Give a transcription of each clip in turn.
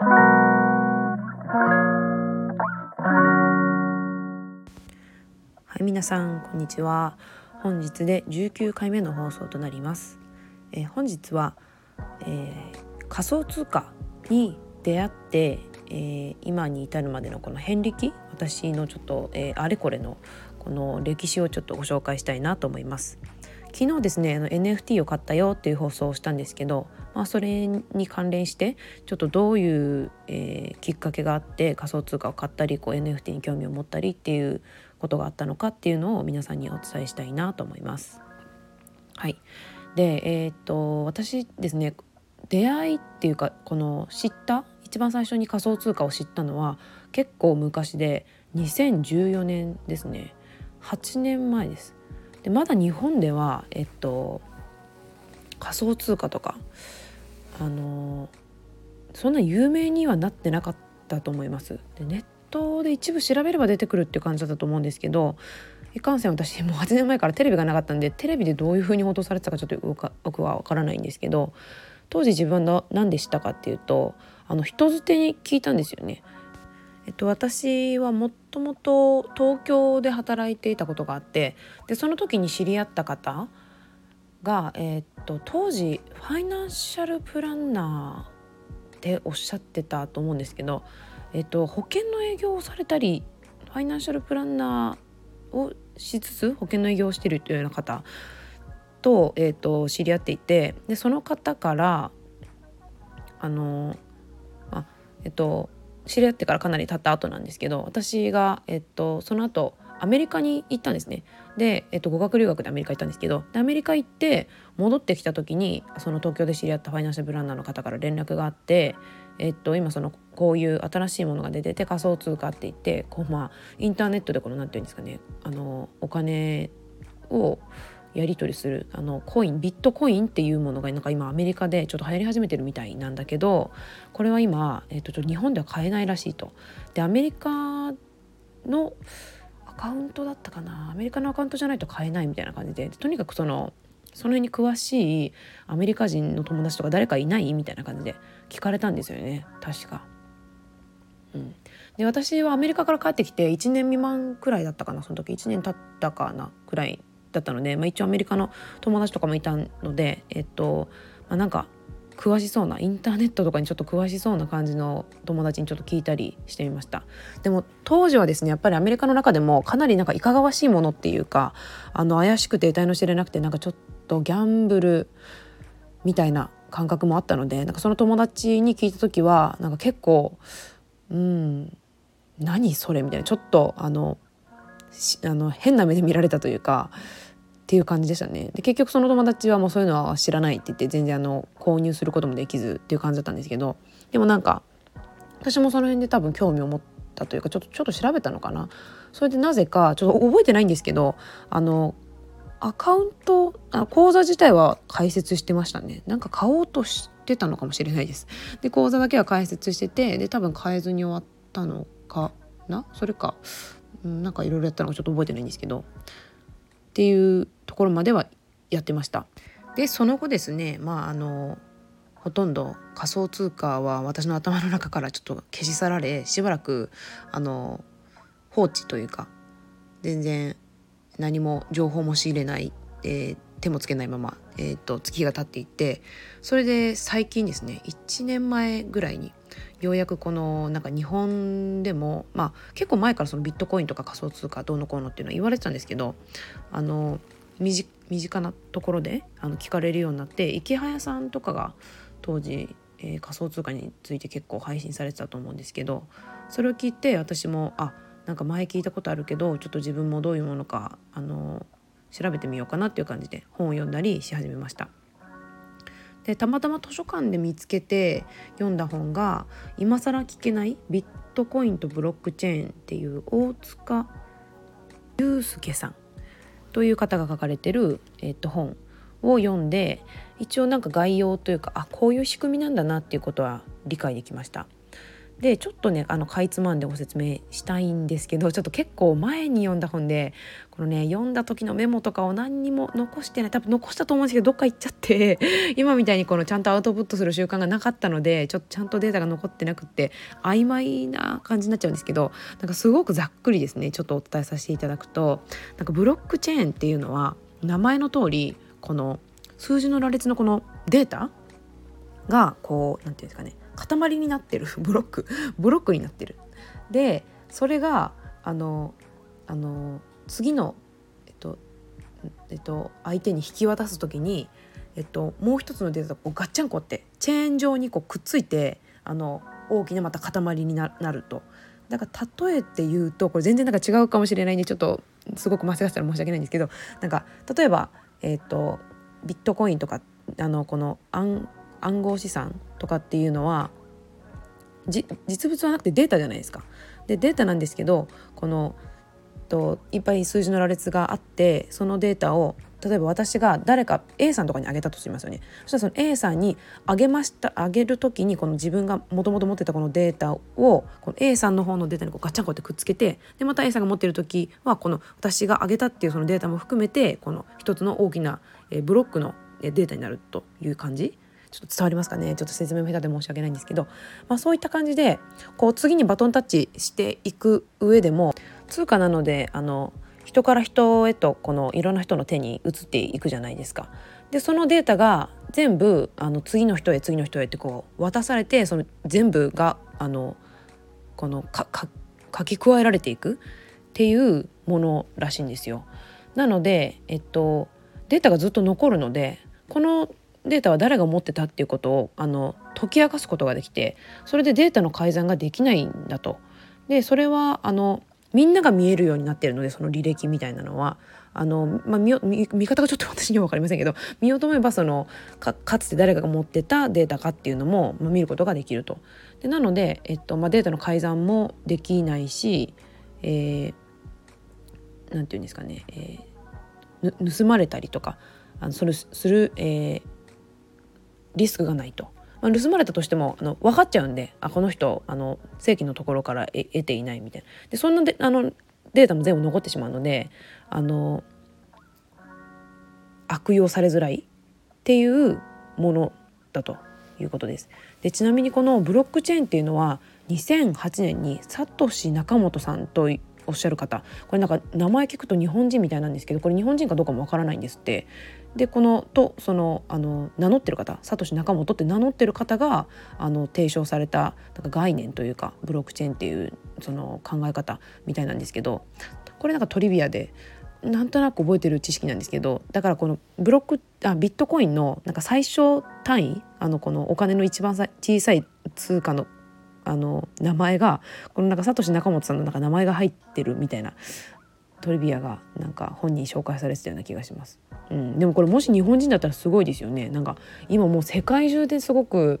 はい皆さんこんにちは。本日で19回目の放送となります、えー、本日は、えー、仮想通貨に出会って、えー、今に至るまでのこの遍歴私のちょっと、えあれこれのこの歴史をちょっとご紹介したいなと思います。昨日ですねあの NFT を買ったよっていう放送をしたんですけど、まあ、それに関連してちょっとどういう、えー、きっかけがあって仮想通貨を買ったりこう NFT に興味を持ったりっていうことがあったのかっていうのを皆さんにお伝えしたいなと思います。はい、でえー、っと私ですね出会いっていうかこの知った一番最初に仮想通貨を知ったのは結構昔で2014年ですね。8年前です。でまだ日本ではえっと仮想通貨とかあのそんな有名にはなってなかったと思いますでネットで一部調べれば出てくるっていう感じだったと思うんですけどいかんせん私もう8年前からテレビがなかったんでテレビでどういうふうに報道されてたかちょっと僕は分からないんですけど当時自分の何で知ったかっていうとあの人づてに聞いたんですよね。えっと、私はもともと東京で働いていたことがあってでその時に知り合った方が、えっと、当時ファイナンシャルプランナーっておっしゃってたと思うんですけど、えっと、保険の営業をされたりファイナンシャルプランナーをしつつ保険の営業をしてるというような方と,、えっと知り合っていてでその方からあのあえっと知り合ってからかなり経った後なんですけど私が、えっと、その後アメリカに行ったんですね。で、えっと、語学留学でアメリカ行ったんですけどでアメリカ行って戻ってきた時にその東京で知り合ったファイナンシャルプランナーの方から連絡があって、えっと、今そのこういう新しいものが出てて仮想通貨って言ってこう、まあ、インターネットでこの何て言うんですかねあのお金をやり取りするあのコインビットコインっていうものがなんか今アメリカでちょっと流行り始めてるみたいなんだけどこれは今、えー、と日本では買えないらしいと。でアメリカのアカウントだったかな？アメリカのアカウントじゃないと買えないみたいな感じで。とにかくそのその辺に詳しいアメリカ人の友達とか誰かいないみたいな感じで聞かれたんですよね。確か。うん、で私はアメリカから帰ってきて1年未満くらいだったかな？その時。1年経ったかな？くらいだったので、まあ、一応アメリカの友達とかもいたのでえっと、まあ、なんか詳しそうなインターネットとかにちょっと詳しそうな感じの友達にちょっと聞いたりしてみました。でも当時はですねやっぱりアメリカの中でもかなりなんかいかがわしいものっていうかあの怪しくて得体の知れなくてなんかちょっとギャンブルみたいな感覚もあったのでなんかその友達に聞いた時はなんか結構うん何それみたいなちょっとあのあの変な目で見られたというかっていう感じでしたね。で結局その友達はもうそういうのは知らないって言って全然あの購入することもできずっていう感じだったんですけどでもなんか私もその辺で多分興味を持ったというかちょっとちょっと調べたのかな？それでなぜかちょっと覚えてないんですけどあのアカウントあ口座自体は開設してましたね。なんか買おうとしてたのかもしれないです。で口座だけは開設しててで多分変えずに終わったのかな？それか。なんかいろいろやったのがちょっと覚えてないんですけどっていうところまではやってました。でその後ですねまああのほとんど仮想通貨は私の頭の中からちょっと消し去られしばらくあの放置というか全然何も情報も仕入れない、えー、手もつけないまま、えーと月が経っていってそれで最近ですね1年前ぐらいにようやくこのなんか日本でもまあ結構前からそのビットコインとか仮想通貨どうのこうのっていうのは言われてたんですけどあの身近なところであの聞かれるようになって池早さんとかが当時、えー、仮想通貨について結構配信されてたと思うんですけどそれを聞いて私もあなんか前聞いたことあるけどちょっと自分もどういうものかあの調べてみようかなっていう感じで本を読んだりし始めました。でたまたま図書館で見つけて読んだ本が「今更聞けないビットコインとブロックチェーン」っていう大塚祐介さんという方が書かれてる、えっと、本を読んで一応なんか概要というかあこういう仕組みなんだなっていうことは理解できました。でちょっとねあのかいつまんでご説明したいんですけど ちょっと結構前に読んだ本でこのね読んだ時のメモとかを何にも残してない多分残したと思うんですけどどっか行っちゃって 今みたいにこのちゃんとアウトプットする習慣がなかったのでちょっとちゃんとデータが残ってなくって曖昧な感じになっちゃうんですけどなんかすごくざっくりですねちょっとお伝えさせていただくとなんかブロックチェーンっていうのは名前の通りこの数字の羅列のこのデータがこう何て言うんですかね塊になってる ブロックブロックになってる。でそれがあのあの次の、えっとえっと、相手に引き渡す時に、えっと、もう一つのデータとこうガッチャンコってチェーン状にこうくっついてあの大きなまた塊になると。だから例えて言うとこれ全然なんか違うかもしれないんでちょっとすごく間違ってたら申し訳ないんですけどなんか例えば、えーとビットコインとかあのこの暗暗号資産とかっていうのは実物はなくてデータじゃないですか。でデータなんですけどこのといっぱい数字の羅列があってそのデータを例えば私が誰か A さんとかにあげたとしますよねそしたらその A さんにあげましたあげる時にこの自分がもともと持ってたこのデータをこの A さんの方のデータにこうガチャンコってくっつけてでまた A さんが持ってる時はこの私があげたっていうそのデータも含めてこの一つの大きなブロックのデータになるという感じちょっと伝わりますかねちょっと説明も下手で申し訳ないんですけど、まあ、そういった感じでこう次にバトンタッチしていく上でも通貨なのであの人から人へとこのいろんな人の手に移っていくじゃないですか。でそのデータが全部あの次の人へ次の人へってこう渡されてその全部があのこのかか書き加えられていくっていうものらしいんですよ。なので、えっと、データがずっと残るのでこのデータは誰が持ってたっていうことをあの解き明かすことができてそれでデータの改ざんができないんだと。でそれはあのみんなが見えるようになってるのでその履歴みたいなのはあの、まあ、見見方がちょっと私には分かりませんけど見ようと思えばそのかかつて誰かが持ってたデータかっていうのも、まあ、見ることができると。でなので、えっとまあ、データの改ざんもできないし、えー、なんていうんですかね、えー、盗まれたりとかあのそれする、えー、リスクがないと。まあ、盗まれたとしてもあの分かっちゃうんであこの人あの正規のところから得ていないみたいなでそんなであのデータも全部残ってしまうのであの悪用されづらいっていうものだということです。でちなみにこのブロックチェーンっていうのは2008年にサトシ仲本さんとおっしゃる方これなんか名前聞くと日本人みたいなんですけどこれ日本人かどうかもわからないんですってでこのとそのあの名乗ってる方サトシ仲本って名乗ってる方があの提唱されたなんか概念というかブロックチェーンっていうその考え方みたいなんですけどこれなんかトリビアでなんとなく覚えてる知識なんですけどだからこのブロックあビットコインのなんか最小単位あのこのお金の一番小さい通貨のあの名前がこのなんかサトシ仲本さんのなんか名前が入ってるみたいなトリビアがなんか本に紹介されてたような気がします。うん、でもこれもし日本人だったらすごいですよね。なんか今もう世界中ですごく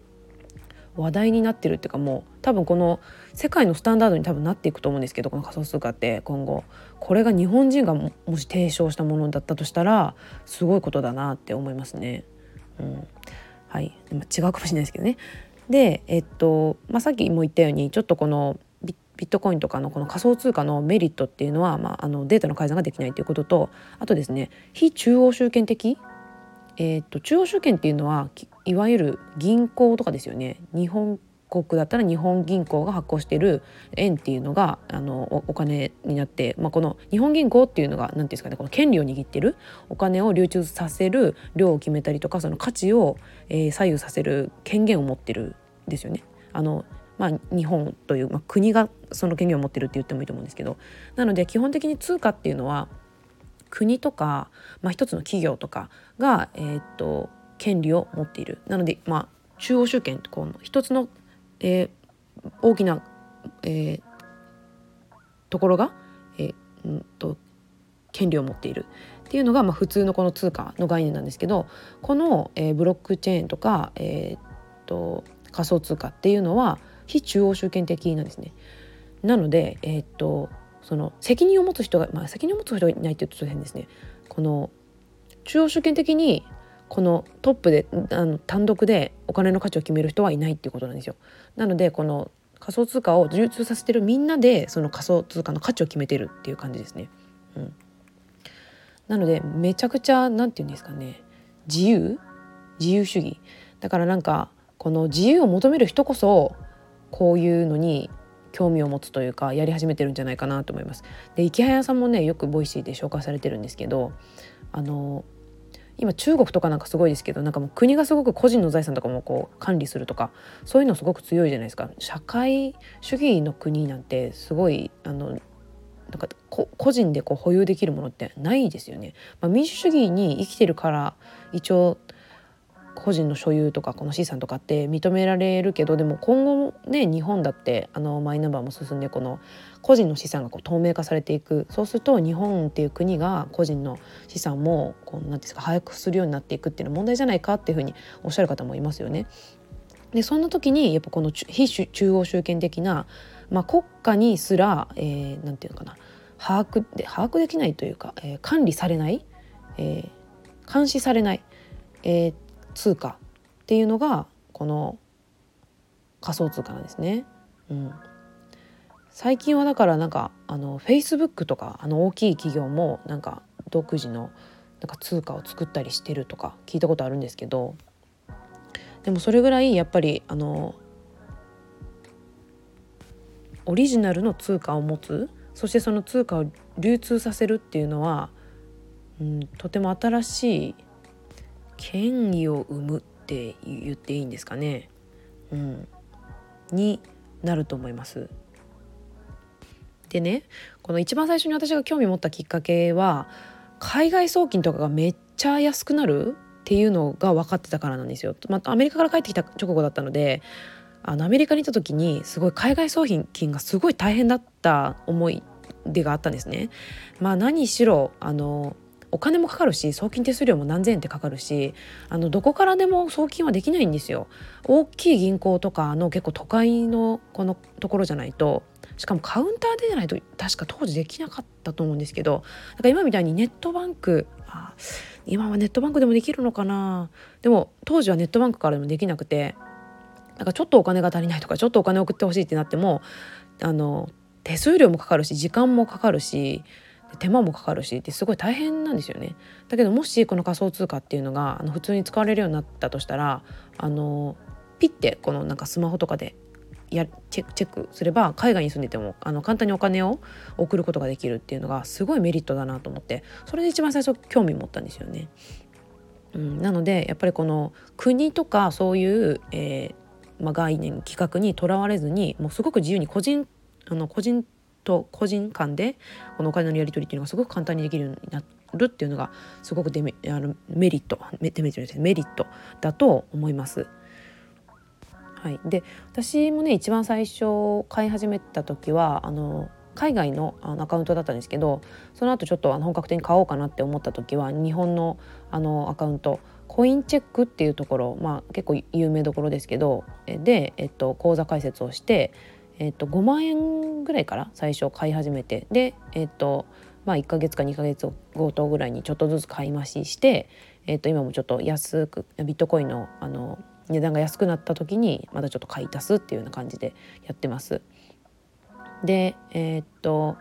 話題になってるっていうかもう多分この世界のスタンダードに多分なっていくと思うんですけどこの仮想通貨って今後これが日本人がもし提唱したものだったとしたらすごいことだなって思いますね。うん、はい、違うかもしれないですけどね。で、えっとまあ、さっきも言ったようにちょっとこのビットコインとかのこの仮想通貨のメリットっていうのは、まあ、あのデータの改ざんができないということとあとですね非中央集権的、えー、っと中央集権っていうのはいわゆる銀行とかですよね日本国だったら日本銀行が発行している円っていうのがあのお金になって、まあ、この日本銀行っていうのが何ていうんですかねこの権利を握ってるお金を流通させる量を決めたりとかその価値を、えー、左右させる権限を持ってるんですよね。あのまあ、日本という、まあ、国がその権限を持ってるって言ってもいいと思うんですけどなので基本的に通貨っていうのは国とか、まあ、一つの企業とかが、えー、っと権利を持っている。なので、まあ、中央集権この一つのえー、大きな、えー、ところが、えー、んと権利を持っている。っていうのが、まあ、普通のこの通貨の概念なんですけどこの、えー、ブロックチェーンとか、えー、と仮想通貨っていうのは非中央集権的なんですね。なので、えー、とその責任を持つ人が、まあ、責任を持つ人がいないって言うと変ですね。この中央集権的にこのトップであの単独でお金の価値を決める人はいないっていうことなんですよ。なのでこの仮想通貨を流通させてるみんなでその仮想通貨の価値を決めてるっていう感じですね。うん、なのでめちゃくちゃ何て言うんですかね自由？自由主義だからなんかこの自由を求める人こそこういうのに興味を持つというかやり始めてるんじゃないかなと思います。でイケハヤさんもねよく Voicy で紹介されてるんですけどあの今中国とかなんかすごいですけどなんかもう国がすごく個人の財産とかもこう管理するとかそういうのすごく強いじゃないですか社会主義の国なんてすごいあのなんか個人でこう保有できるものってないですよね。まあ、民主主義に生きてるから一応個人の所有とかこの資産とかって認められるけどでも今後ね日本だってあのマイナンバーも進んでこの個人の資産がこう透明化されていく。そうすると日本っていう国が個人の資産もこうなんですか把握するようになっていくっていうのは問題じゃないかっていうふうにおっしゃる方もいますよね。でそんな時にやっぱこの非中央集権的な、まあ、国家にすら、えー、ていうのかな。把握で把握できないというか、えー、管理されない、えー、監視されない、えー、通貨っていうのがこの仮想通貨なんですね。うん、最近はだからなんかあの Facebook とかあの大きい企業もなんか独自のなんか通貨を作ったりしてるとか聞いたことあるんですけどでもそれぐらいやっぱりあのオリジナルの通貨を持つそしてその通貨を流通させるっていうのは、うん、とても新しい権威を生むって言っていいんですかね、うん、になると思います。でねこの一番最初に私が興味持ったきっかけは海外送金とかがめっちゃ安くなるっていうのが分かってたからなんですよ。またアメリカから帰ってきた直後だったのであのアメリカにいた時にすごい海外送金がすごい大変だった思い出があったんですね。まあ何しろあのお金もかかるし送金手数料も何千円ってかかるしあのどこからでも送金はできないんですよ。大きい銀行とかの結構都会のこのところじゃないとしかもカウンターでじゃないと確か当時できなかったと思うんですけどなんか今みたいにネットバンクあ今はネットバンクでもできるのかなでも当時はネットバンクからでもできなくてなんかちょっとお金が足りないとかちょっとお金送ってほしいってなってもあの手数料もかかるし時間もかかるし手間もかかるしってすごい大変なんですよね。だけどもしこの仮想通貨っていうのがあの普通に使われるようになったとしたらあのピッてこのなんかスマホとかでやチェックすれば海外に住んでてもあの簡単にお金を送ることができるっていうのがすごいメリットだなと思ってそれで一番最初興味持ったんですよね。うん、なのでやっぱりこの国とかそういう、えーまあ、概念企画にとらわれずにもうすごく自由に個人あの個人と個人間でこのお金のやり取りっていうのがすごく簡単にできるようになるっていうのがすごくデメあのメリットメメリットメリットだと思います。はい、で私もね一番最初買い始めた時はあの海外のあのアカウントだったんですけどその後ちょっとあの本格的に買おうかなって思った時は日本のあのアカウントコインチェックっていうところ、まあ、結構有名どころですけどで、えっと、口座開設をしてえっと、5万円ぐらいから最初買い始めてで、えっとまあ、1ヶ月か2ヶ月ごとぐらいにちょっとずつ買い増しして、えっと、今もちょっと安くビットコインのあの値段が安くなった時にまたちょっと買い足すっていうような感じでやってます。でえー、と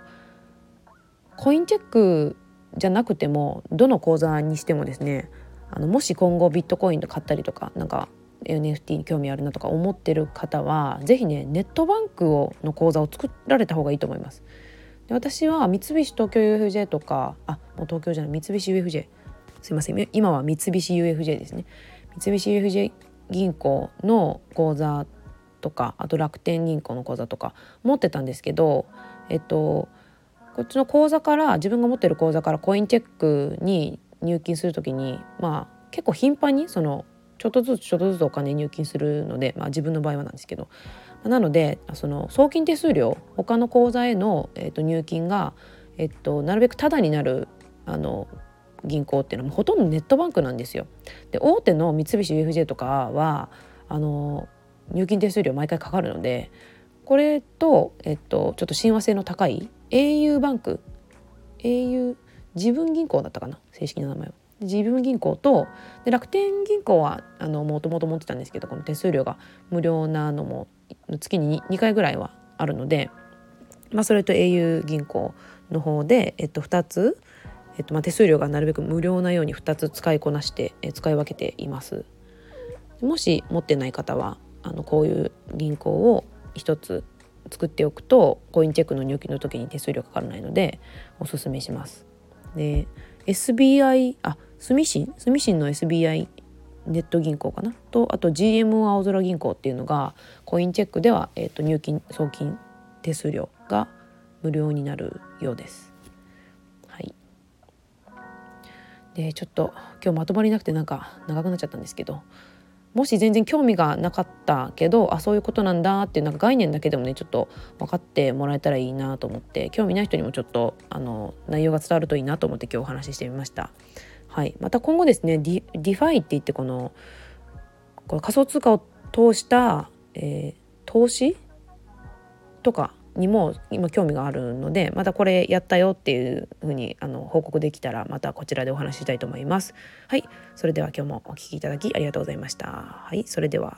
コインチェックじゃなくてもどの口座にしてもですねあのもし今後ビットコインで買ったりとかなんか NFT に興味あるなとか思ってる方は是非ねネットバンクをの口座を作られた方がいいと思います。で私は三菱東京 UFJ とかあもう東京じゃない三菱 UFJ すいません。今は三菱 UFJ ですね。三菱 UFJ 銀行の口座とかあと楽天銀行の口座とか持ってたんですけどえっとこっちの口座から自分が持ってる口座からコインチェックに入金する時にまあ結構頻繁にそのちょっとずつちょっとずつお金入金するので、まあ、自分の場合はなんですけどなのでその送金手数料他の口座への、えー、と入金が、えっと、なるべくタダになるあの銀行っていうのはほとんどネットバンクなんですよ。で大手の三菱 UFJ とかはあの入金手数料毎回かかるのでこれと、えっと、ちょっと親和性の高い au バンク au 自分銀行だったかな？正式な名前は。自分銀行とで楽天銀行はもともと持ってたんですけどこの手数料が無料なのも月に 2, 回ぐらいはあるので、まあ、それと au 銀行の方で、えっと、2つ、えっとまあ、手数料がなるべく無料なように2つ使いこなして、え使い分けています。もし持ってない方はあのこういう銀行を1つ作っておくとコインチェックの入金の時に手数料かからないのでおすすめします。で SBI あ住信住信の SBI ネット銀行かな？とあと GMO 青空銀行っていうのがコインチェックでは、えーと、入金送金手数料が無料になるようです。はい、でちょっと今日まとまりなくてなんか長くなっちゃったんですけどもし全然興味がなかったけどあそういうことなんだっていうなんか概念だけでもねちょっと分かってもらえたらいいなと思って興味ない人にもちょっとあの内容が伝わるといいなと思って今日お話ししてみました。はい、また今後ですねディ DeFi って言ってこのこの仮想通貨を通した、えー、投資とかにも今興味があるのでまたこれやったよっていう風にあの報告できたらまたこちらでお話ししたいと思います。はい、それでは今日もお聴きいただきありがとうございました。はい、それでは。